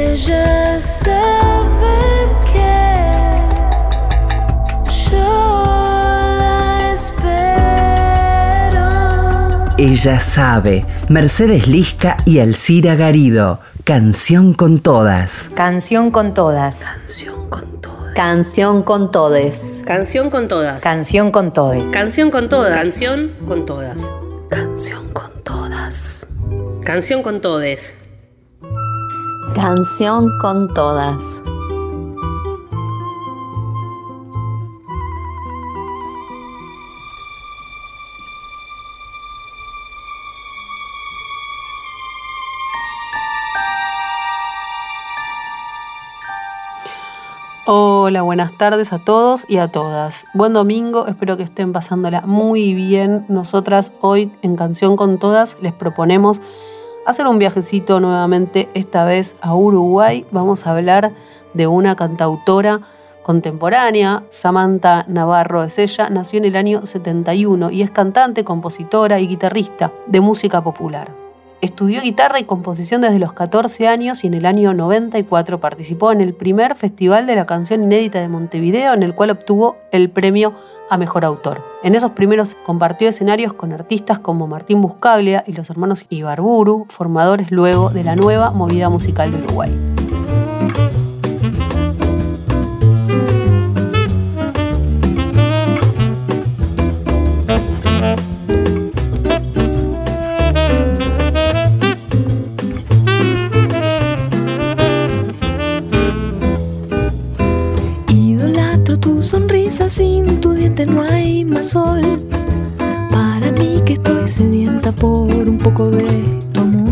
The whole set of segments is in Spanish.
Ella sabe que yo la espero. Ella sabe. Mercedes Lisca y Alcira Garido. Canción con todas. Canción con todas. Canción con todas. Canción con todes. Canción con todas. Canción con todes. Canción con todas. Canción con todas. Canción con todas. Canción con todes. Canción con todas. Hola, buenas tardes a todos y a todas. Buen domingo, espero que estén pasándola muy bien. Nosotras hoy en Canción con Todas les proponemos hacer un viajecito nuevamente, esta vez a Uruguay. Vamos a hablar de una cantautora contemporánea, Samantha Navarro es ella, nació en el año 71 y es cantante, compositora y guitarrista de música popular. Estudió guitarra y composición desde los 14 años y en el año 94 participó en el primer Festival de la Canción Inédita de Montevideo, en el cual obtuvo el premio a Mejor Autor. En esos primeros compartió escenarios con artistas como Martín Buscaglia y los hermanos Ibarburu, formadores luego de la nueva movida musical de Uruguay. Sonrisa, sin tu diente no hay más sol. Para mí que estoy sedienta por un poco de tu amor.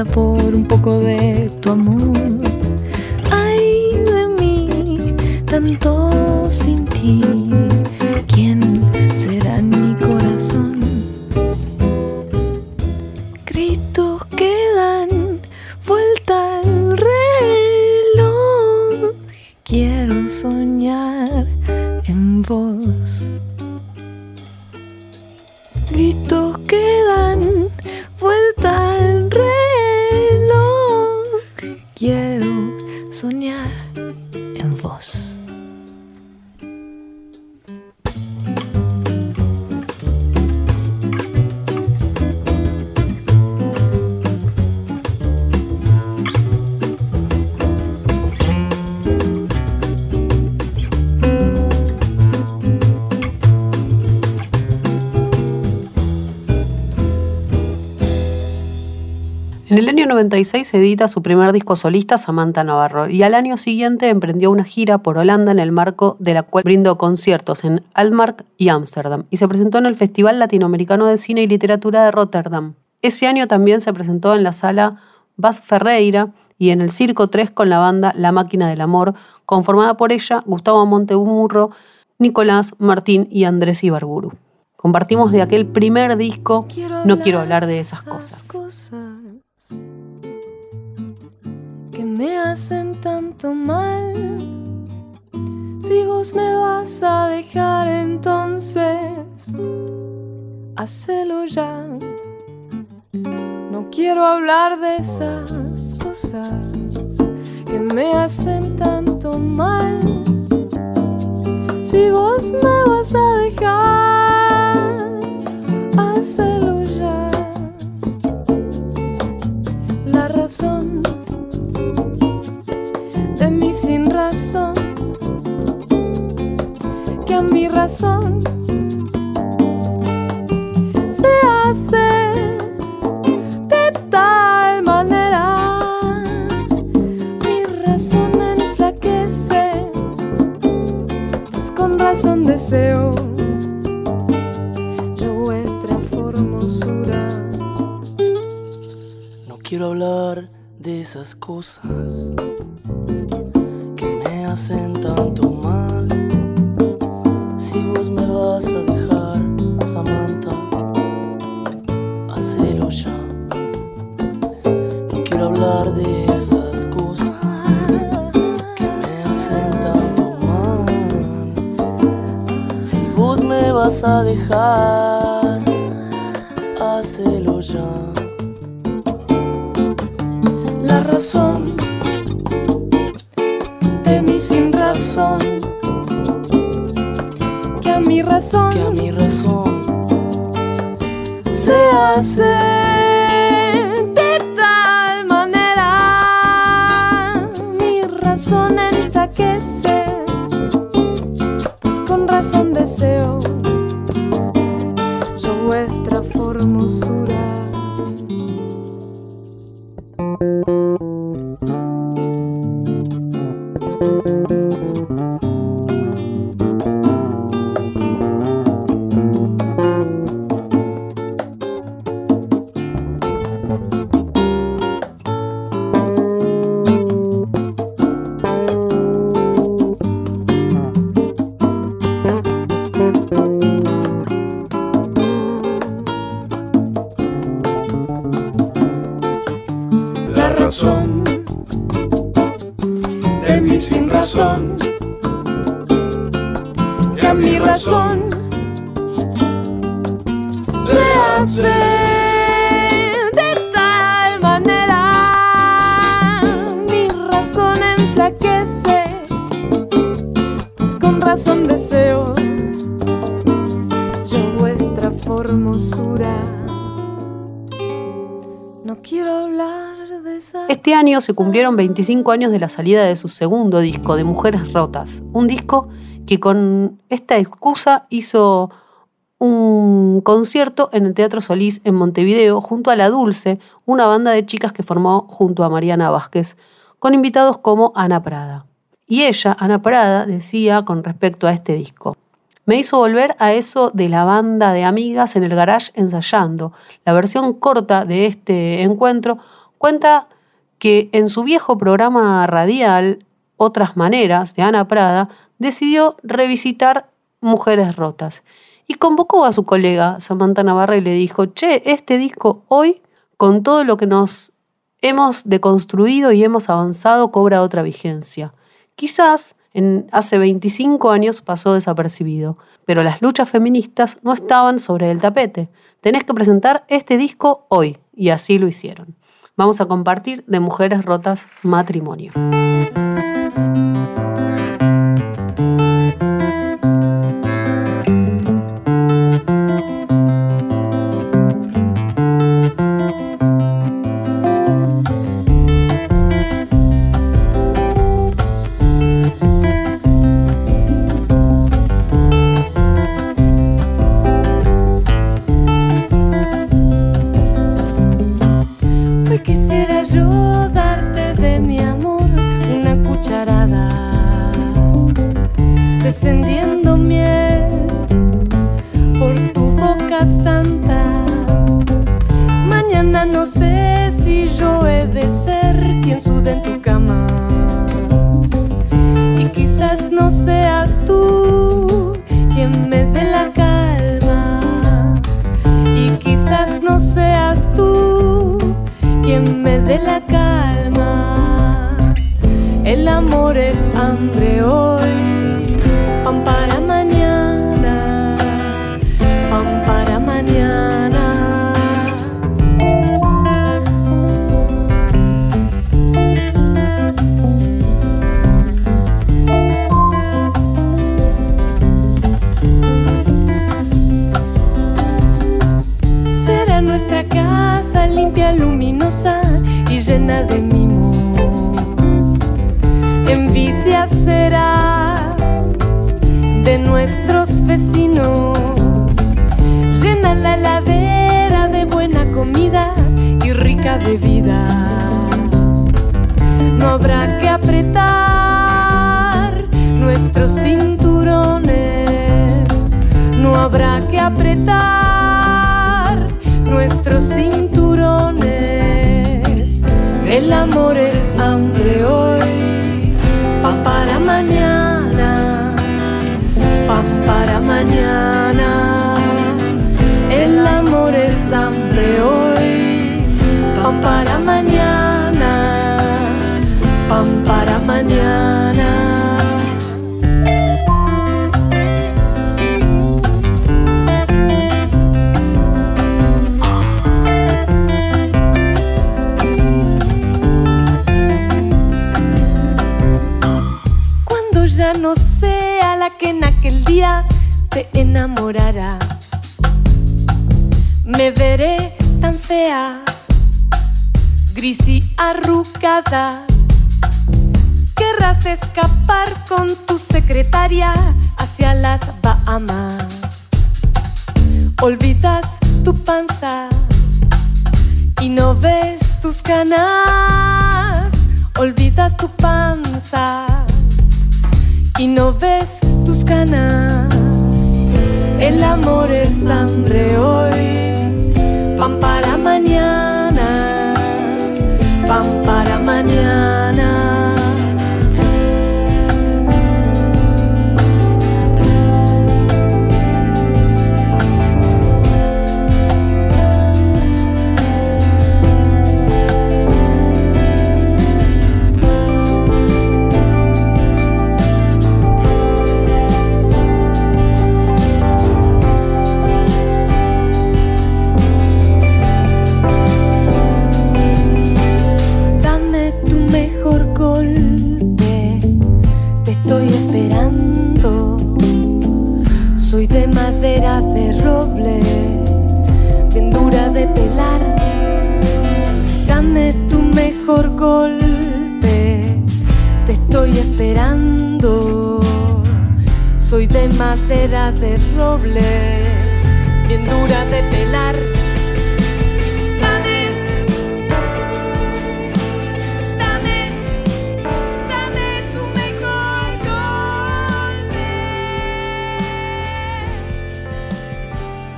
Por un poco de tu amor. En el año 96 edita su primer disco solista, Samantha Navarro, y al año siguiente emprendió una gira por Holanda en el marco de la cual brindó conciertos en Almark y Ámsterdam, y se presentó en el Festival Latinoamericano de Cine y Literatura de Rotterdam. Ese año también se presentó en la sala Bas Ferreira y en el Circo 3 con la banda La Máquina del Amor, conformada por ella, Gustavo Montemurro, Nicolás Martín y Andrés Ibarburu. Compartimos de aquel primer disco No quiero hablar de esas cosas que me hacen tanto mal. Si vos me vas a dejar entonces, hacelo ya. No quiero hablar de esas cosas que me hacen tanto mal. Si vos me vas a dejar, que a mi razón se hace de tal manera. Mi razón enflaquece, pues con razón deseo yo vuestra formosura. No quiero hablar de esas cosas que me hacen tanto mal. Vas a dejar, hacelo ya. la razón de mi sin razón que a mi razón Que a mi razón se hace de tal manera mi razón enflaquece pues con razón deseo se cumplieron 25 años de la salida de su segundo disco, de Mujeres Rotas. Un disco que con esta excusa hizo un concierto en el Teatro Solís en Montevideo junto a La Dulce, una banda de chicas que formó junto a Mariana Vázquez, con invitados como Ana Prada. Y ella, Ana Prada, decía con respecto a este disco. Me hizo volver a eso de la banda de amigas en el garage ensayando. La versión corta de este encuentro cuenta que en su viejo programa radial, Otras Maneras, de Ana Prada, decidió revisitar Mujeres Rotas y convocó a su colega Samantha Navarra y le dijo, che, este disco hoy, con todo lo que nos hemos deconstruido y hemos avanzado, cobra otra vigencia. Quizás en, hace 25 años pasó desapercibido, pero las luchas feministas no estaban sobre el tapete. Tenés que presentar este disco hoy, y así lo hicieron. Vamos a compartir de Mujeres Rotas Matrimonio. Me dé pan Querrás escapar con tu secretaria hacia las Bahamas. Olvidas tu panza y no ves tus canas. Olvidas tu panza y no ves tus canas. El amor es hambre hoy, pan para Soy de madera de roble, bien dura de pelar. Dame Dame, dame tu mejor golpe.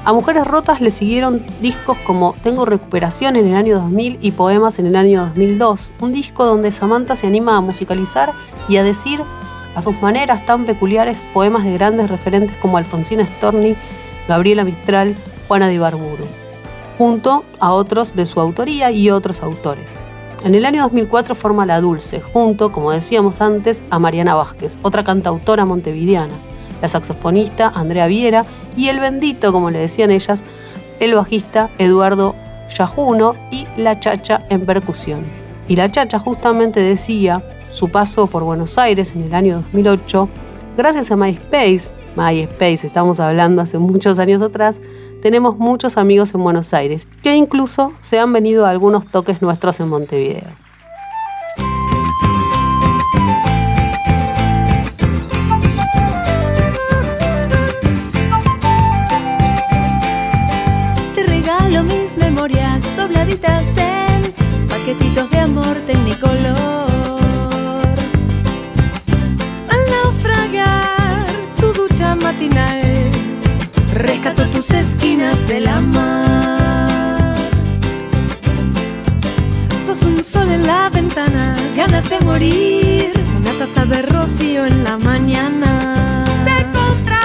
A Mujeres Rotas le siguieron discos como Tengo Recuperación en el año 2000 y Poemas en el año 2002, un disco donde Samantha se anima a musicalizar y a decir a sus maneras tan peculiares poemas de grandes referentes como Alfonsina Storni, Gabriela Mistral, Juana de Ibarburu, junto a otros de su autoría y otros autores. En el año 2004 forma La Dulce, junto, como decíamos antes, a Mariana Vázquez, otra cantautora montevideana, la saxofonista Andrea Viera y el bendito, como le decían ellas, el bajista Eduardo Yajuno y la chacha en percusión. Y la chacha justamente decía su paso por Buenos Aires en el año 2008, gracias a MySpace, MySpace estamos hablando hace muchos años atrás, tenemos muchos amigos en Buenos Aires, que incluso se han venido a algunos toques nuestros en Montevideo. Mis memorias dobladitas en paquetitos de amor tecnicolor. Matinal, rescato tus esquinas de la mar. Sos un sol en la ventana, ganas de morir, una taza de rocío en la mañana. Te encontraré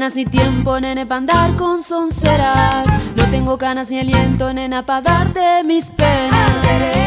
ganas ni tiempo, nene, para andar con sonceras. No tengo ganas ni aliento, nena, para darte mis penas.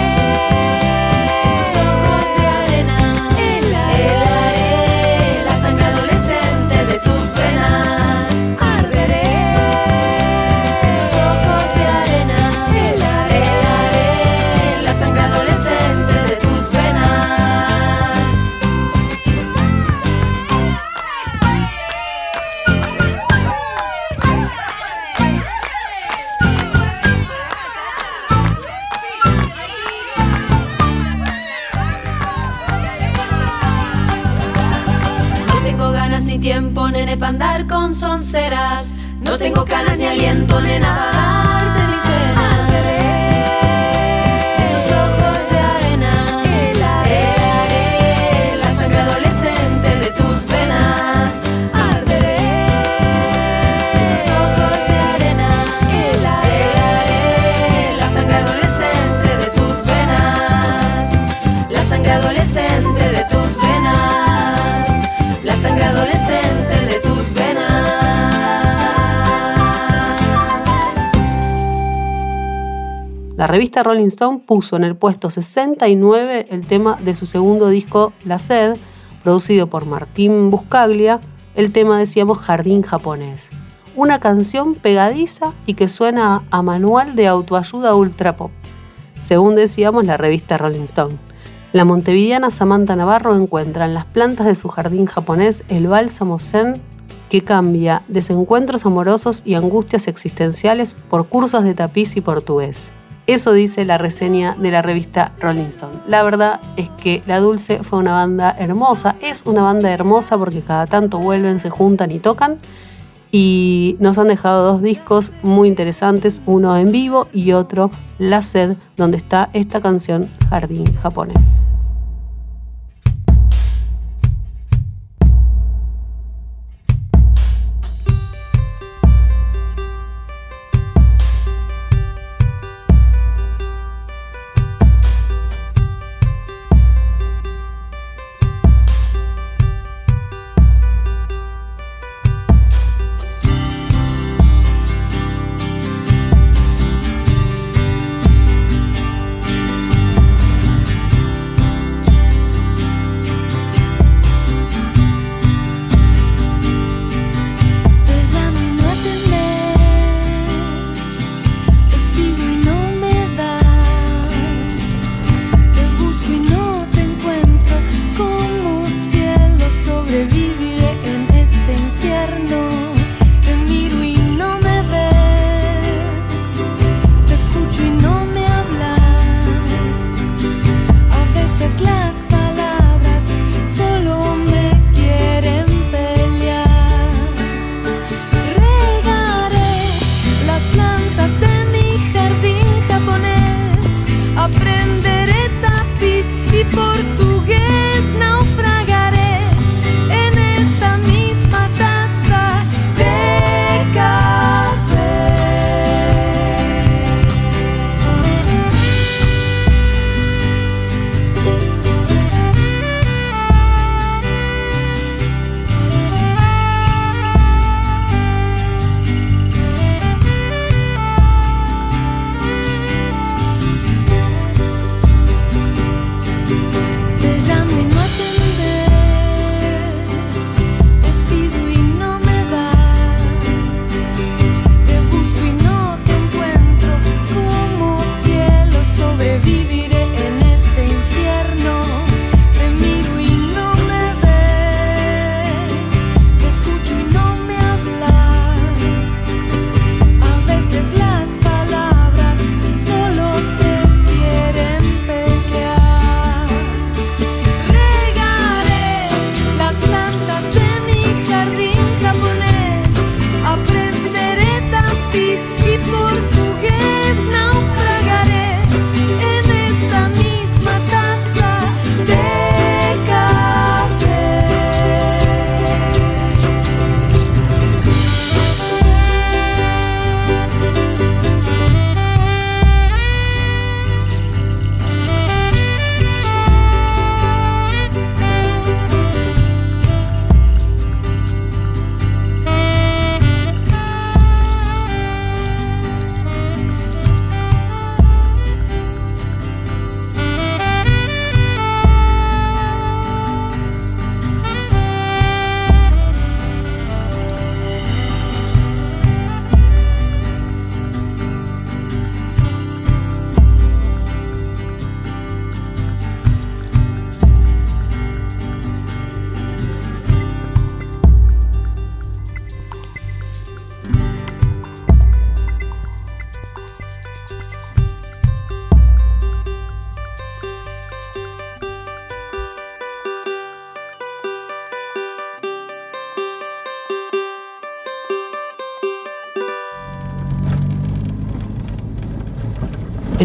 Tiene andar con sonceras. No tengo canas ni aliento, nena, para darte mis venas. La revista Rolling Stone puso en el puesto 69 el tema de su segundo disco La Sed, producido por Martín Buscaglia. El tema decíamos Jardín japonés. Una canción pegadiza y que suena a manual de autoayuda ultra pop, según decíamos la revista Rolling Stone. La montevideana Samantha Navarro encuentra en las plantas de su jardín japonés el bálsamo zen que cambia desencuentros amorosos y angustias existenciales por cursos de tapiz y portugués. Eso dice la reseña de la revista Rolling Stone. La verdad es que La Dulce fue una banda hermosa, es una banda hermosa porque cada tanto vuelven, se juntan y tocan. Y nos han dejado dos discos muy interesantes, uno en vivo y otro La Sed, donde está esta canción Jardín japonés.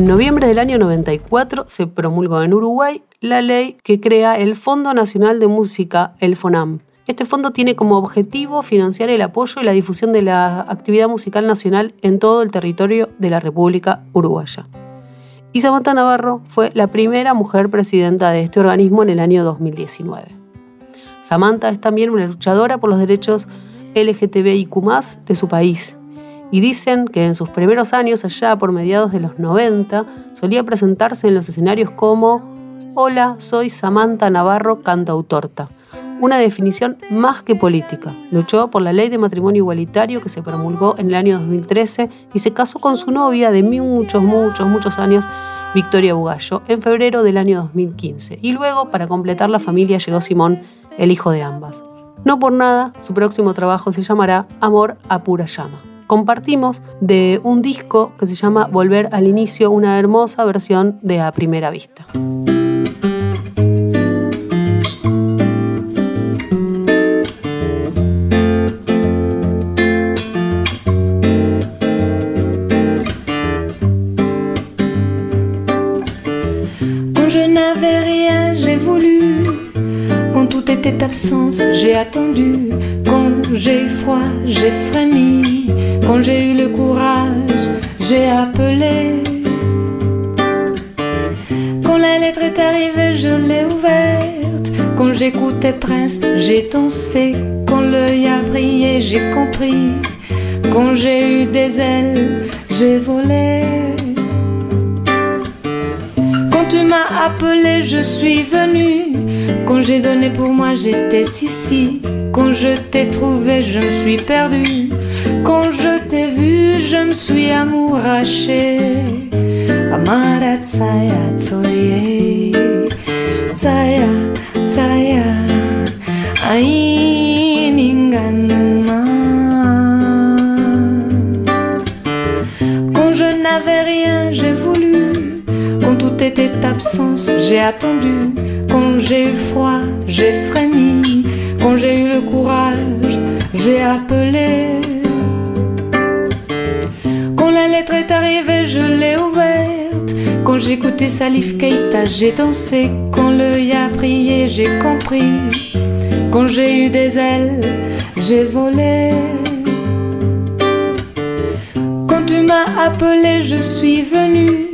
Noviembre del año 94 se promulgó en Uruguay la ley que crea el Fondo Nacional de Música, el FONAM. Este fondo tiene como objetivo financiar el apoyo y la difusión de la actividad musical nacional en todo el territorio de la República Uruguaya. Y Samantha Navarro fue la primera mujer presidenta de este organismo en el año 2019. Samantha es también una luchadora por los derechos LGTBIQ de su país y dicen que en sus primeros años, allá por mediados de los 90, solía presentarse en los escenarios como Hola, soy Samantha Navarro, cantautorta. Una definición más que política. Luchó por la ley de matrimonio igualitario que se promulgó en el año 2013 y se casó con su novia de muchos, muchos, muchos años, Victoria Bugallo, en febrero del año 2015. Y luego, para completar la familia, llegó Simón, el hijo de ambas. No por nada, su próximo trabajo se llamará Amor a pura llama compartimos de un disco que se llama Volver al Inicio, una hermosa versión de A Primera Vista. Absence, j'ai attendu. Quand j'ai froid, j'ai frémi. Quand j'ai eu le courage, j'ai appelé. Quand la lettre est arrivée, je l'ai ouverte. Quand j'écoutais Prince, j'ai dansé. Quand l'œil a brillé, j'ai compris. Quand j'ai eu des ailes, j'ai volé. Quand tu m'as appelé, je suis venu. Quand j'ai donné pour moi, j'étais ici. Quand je t'ai trouvé, je me suis perdu. Quand je t'ai vu, je me suis amouraché. Amara tsaya tsoye, tsaya tsaya. Quand je n'avais rien, j'ai voulu. Quand tout était absence, j'ai attendu. Quand j'ai eu froid, j'ai frémi. Quand j'ai eu le courage, j'ai appelé. Quand j'écoutais Salif Keita, j'ai dansé. Quand l'œil a prié, j'ai compris. Quand j'ai eu des ailes, j'ai volé. Quand tu m'as appelé, je suis venu.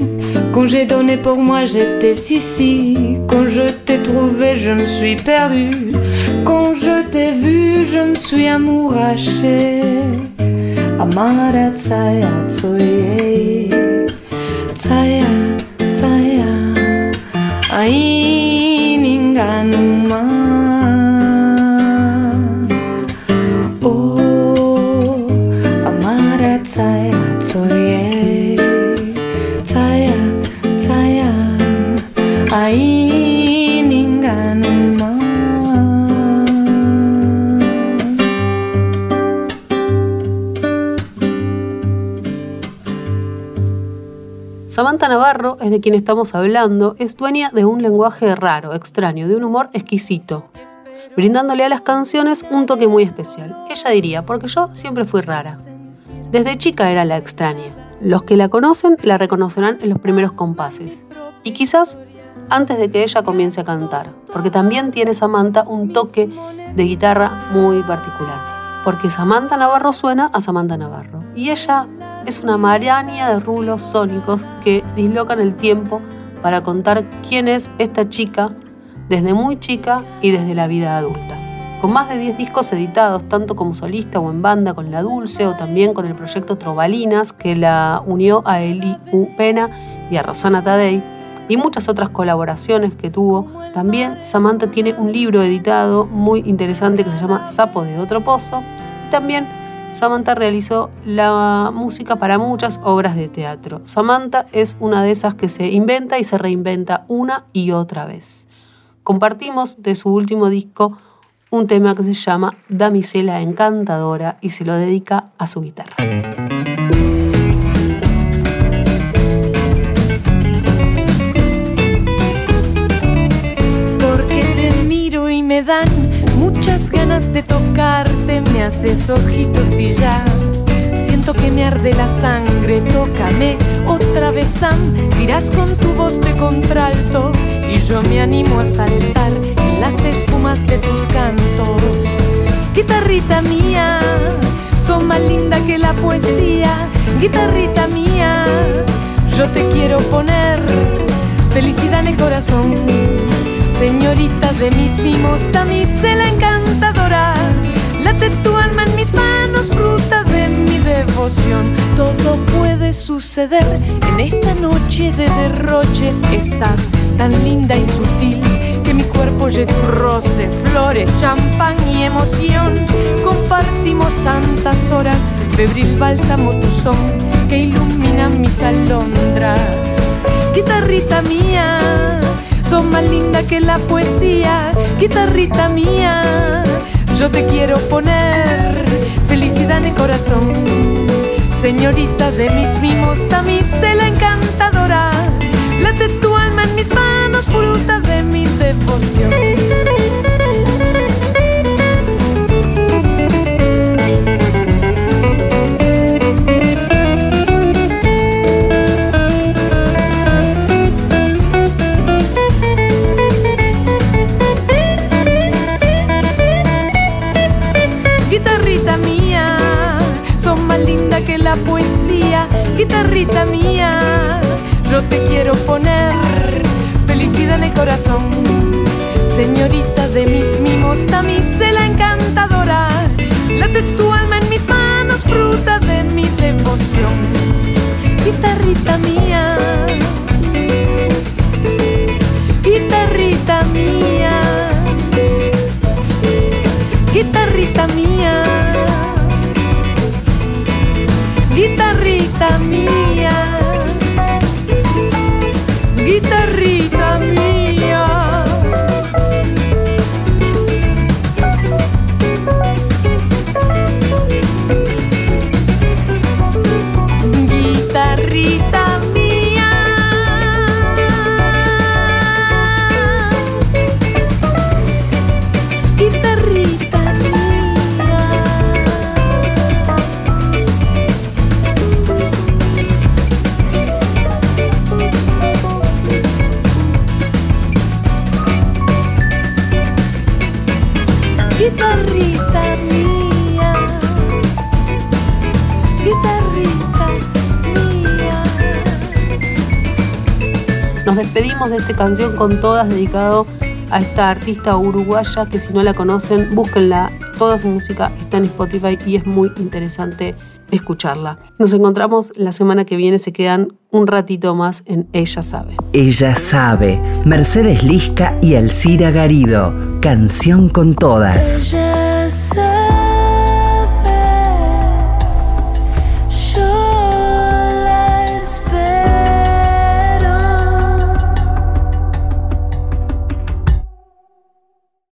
Quand j'ai donné pour moi, j'étais ici. Quand je t'ai trouvé, je me suis perdu. Quand je t'ai vu, je me suis amouraché. Amara de quien estamos hablando, es dueña de un lenguaje raro, extraño, de un humor exquisito, brindándole a las canciones un toque muy especial. Ella diría, porque yo siempre fui rara. Desde chica era la extraña. Los que la conocen la reconocerán en los primeros compases. Y quizás antes de que ella comience a cantar, porque también tiene Samantha un toque de guitarra muy particular. Porque Samantha Navarro suena a Samantha Navarro. Y ella es una maraña de rulos sónicos que dislocan el tiempo para contar quién es esta chica desde muy chica y desde la vida adulta. Con más de 10 discos editados, tanto como solista o en banda con La Dulce o también con el proyecto Trovalinas, que la unió a Eli U. Pena y a Rosana Tadei, y muchas otras colaboraciones que tuvo. También Samantha tiene un libro editado muy interesante que se llama Sapo de otro pozo. También Samantha realizó la música para muchas obras de teatro. Samantha es una de esas que se inventa y se reinventa una y otra vez. Compartimos de su último disco un tema que se llama Damisela Encantadora y se lo dedica a su guitarra. Porque te miro y me dan muchas de tocarte, me haces ojitos y ya siento que que me arde la sangre, tócame otra vez, Sam. Dirás con tu voz de contralto y yo me animo a saltar en las espumas de tus cantos. Guitarrita mía, son más linda que la poesía. Guitarrita mía, yo te quiero poner felicidad en el corazón. Señorita de mis mimos, damisela encantadora, late tu alma en mis manos, fruta de mi devoción. Todo puede suceder en esta noche de derroches. Estás tan linda y sutil que mi cuerpo oye tu roce, flores, champán y emoción. Compartimos santas horas, febril bálsamo tu son que ilumina mis alondras. Guitarrita mía, son más linda que la poesía. Guitarrita mía, yo te quiero poner felicidad en el corazón. Señorita de mis mimos, damisela encantadora, late tu alma en mis manos, fruta de mi devoción. Mía, yo te quiero poner felicidad en el corazón. Nos despedimos de esta canción con todas dedicado a esta artista uruguaya que si no la conocen, búsquenla. Toda su música está en Spotify y es muy interesante escucharla. Nos encontramos la semana que viene, se quedan un ratito más en Ella Sabe. Ella sabe. Mercedes Lisca y Alcira Garido. Canción con todas. Ella